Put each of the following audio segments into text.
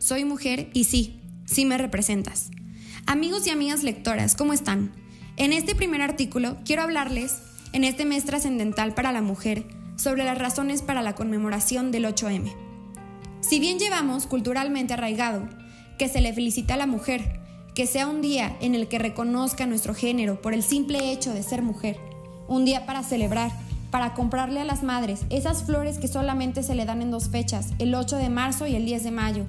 Soy mujer y sí, sí me representas. Amigos y amigas lectoras, ¿cómo están? En este primer artículo quiero hablarles, en este mes trascendental para la mujer, sobre las razones para la conmemoración del 8M. Si bien llevamos culturalmente arraigado que se le felicita a la mujer, que sea un día en el que reconozca nuestro género por el simple hecho de ser mujer, un día para celebrar, para comprarle a las madres esas flores que solamente se le dan en dos fechas, el 8 de marzo y el 10 de mayo,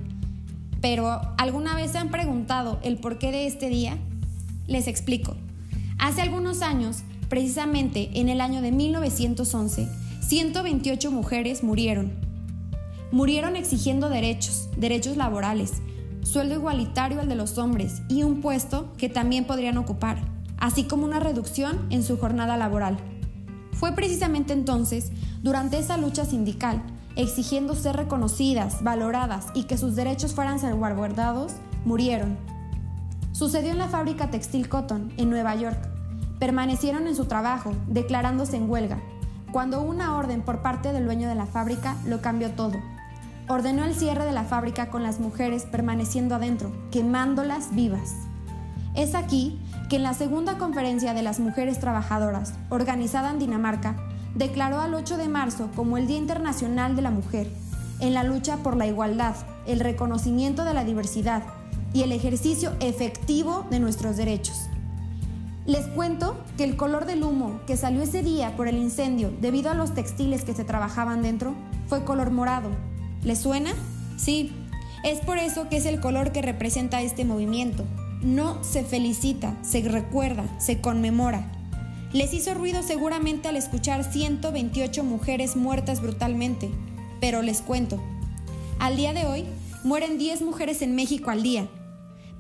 pero ¿alguna vez se han preguntado el porqué de este día? Les explico. Hace algunos años, precisamente en el año de 1911, 128 mujeres murieron. Murieron exigiendo derechos, derechos laborales, sueldo igualitario al de los hombres y un puesto que también podrían ocupar, así como una reducción en su jornada laboral. Fue precisamente entonces, durante esa lucha sindical, exigiendo ser reconocidas, valoradas y que sus derechos fueran salvaguardados, murieron. Sucedió en la fábrica textil Cotton, en Nueva York. Permanecieron en su trabajo, declarándose en huelga, cuando una orden por parte del dueño de la fábrica lo cambió todo. Ordenó el cierre de la fábrica con las mujeres permaneciendo adentro, quemándolas vivas. Es aquí que en la segunda conferencia de las mujeres trabajadoras, organizada en Dinamarca, declaró al 8 de marzo como el Día Internacional de la Mujer, en la lucha por la igualdad, el reconocimiento de la diversidad y el ejercicio efectivo de nuestros derechos. Les cuento que el color del humo que salió ese día por el incendio debido a los textiles que se trabajaban dentro fue color morado. ¿Les suena? Sí, es por eso que es el color que representa este movimiento. No se felicita, se recuerda, se conmemora. Les hizo ruido seguramente al escuchar 128 mujeres muertas brutalmente, pero les cuento. Al día de hoy, mueren 10 mujeres en México al día,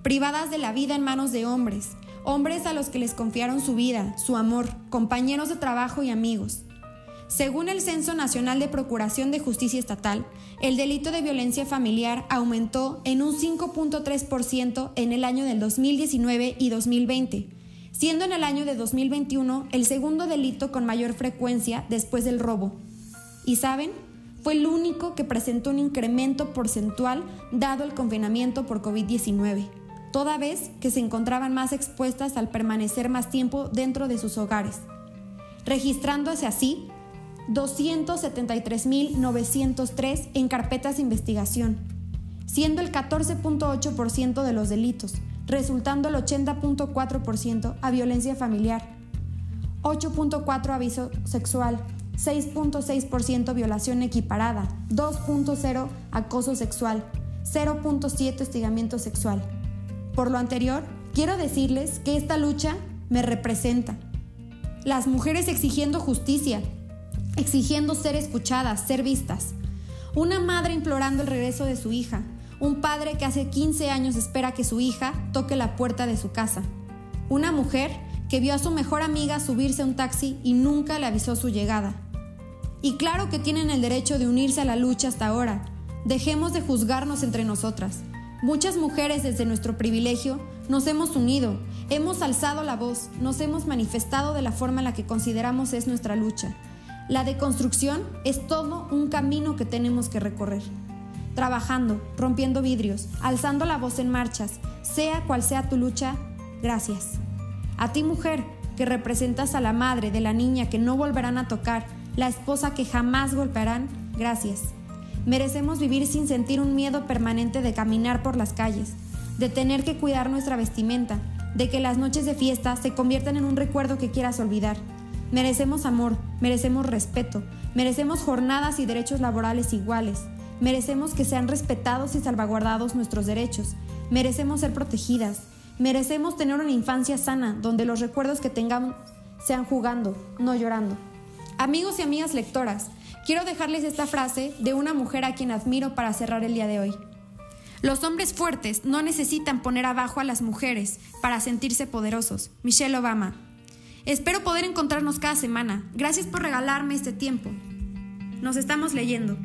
privadas de la vida en manos de hombres, hombres a los que les confiaron su vida, su amor, compañeros de trabajo y amigos. Según el Censo Nacional de Procuración de Justicia Estatal, el delito de violencia familiar aumentó en un 5.3% en el año del 2019 y 2020 siendo en el año de 2021 el segundo delito con mayor frecuencia después del robo. ¿Y saben? Fue el único que presentó un incremento porcentual dado el confinamiento por COVID-19, toda vez que se encontraban más expuestas al permanecer más tiempo dentro de sus hogares, registrándose así 273.903 en carpetas de investigación, siendo el 14.8% de los delitos, resultando el 80.4% a violencia familiar, 8.4% aviso sexual, 6.6% violación equiparada, 2.0% acoso sexual, 0.7% hostigamiento sexual. Por lo anterior, quiero decirles que esta lucha me representa. Las mujeres exigiendo justicia, exigiendo ser escuchadas, ser vistas. Una madre implorando el regreso de su hija, un padre que hace 15 años espera que su hija toque la puerta de su casa. Una mujer que vio a su mejor amiga subirse a un taxi y nunca le avisó su llegada. Y claro que tienen el derecho de unirse a la lucha hasta ahora. Dejemos de juzgarnos entre nosotras. Muchas mujeres desde nuestro privilegio nos hemos unido, hemos alzado la voz, nos hemos manifestado de la forma en la que consideramos es nuestra lucha. La deconstrucción es todo un camino que tenemos que recorrer trabajando, rompiendo vidrios, alzando la voz en marchas, sea cual sea tu lucha, gracias. A ti mujer, que representas a la madre de la niña que no volverán a tocar, la esposa que jamás golpearán, gracias. Merecemos vivir sin sentir un miedo permanente de caminar por las calles, de tener que cuidar nuestra vestimenta, de que las noches de fiesta se conviertan en un recuerdo que quieras olvidar. Merecemos amor, merecemos respeto, merecemos jornadas y derechos laborales iguales, Merecemos que sean respetados y salvaguardados nuestros derechos. Merecemos ser protegidas. Merecemos tener una infancia sana donde los recuerdos que tengamos sean jugando, no llorando. Amigos y amigas lectoras, quiero dejarles esta frase de una mujer a quien admiro para cerrar el día de hoy. Los hombres fuertes no necesitan poner abajo a las mujeres para sentirse poderosos. Michelle Obama. Espero poder encontrarnos cada semana. Gracias por regalarme este tiempo. Nos estamos leyendo.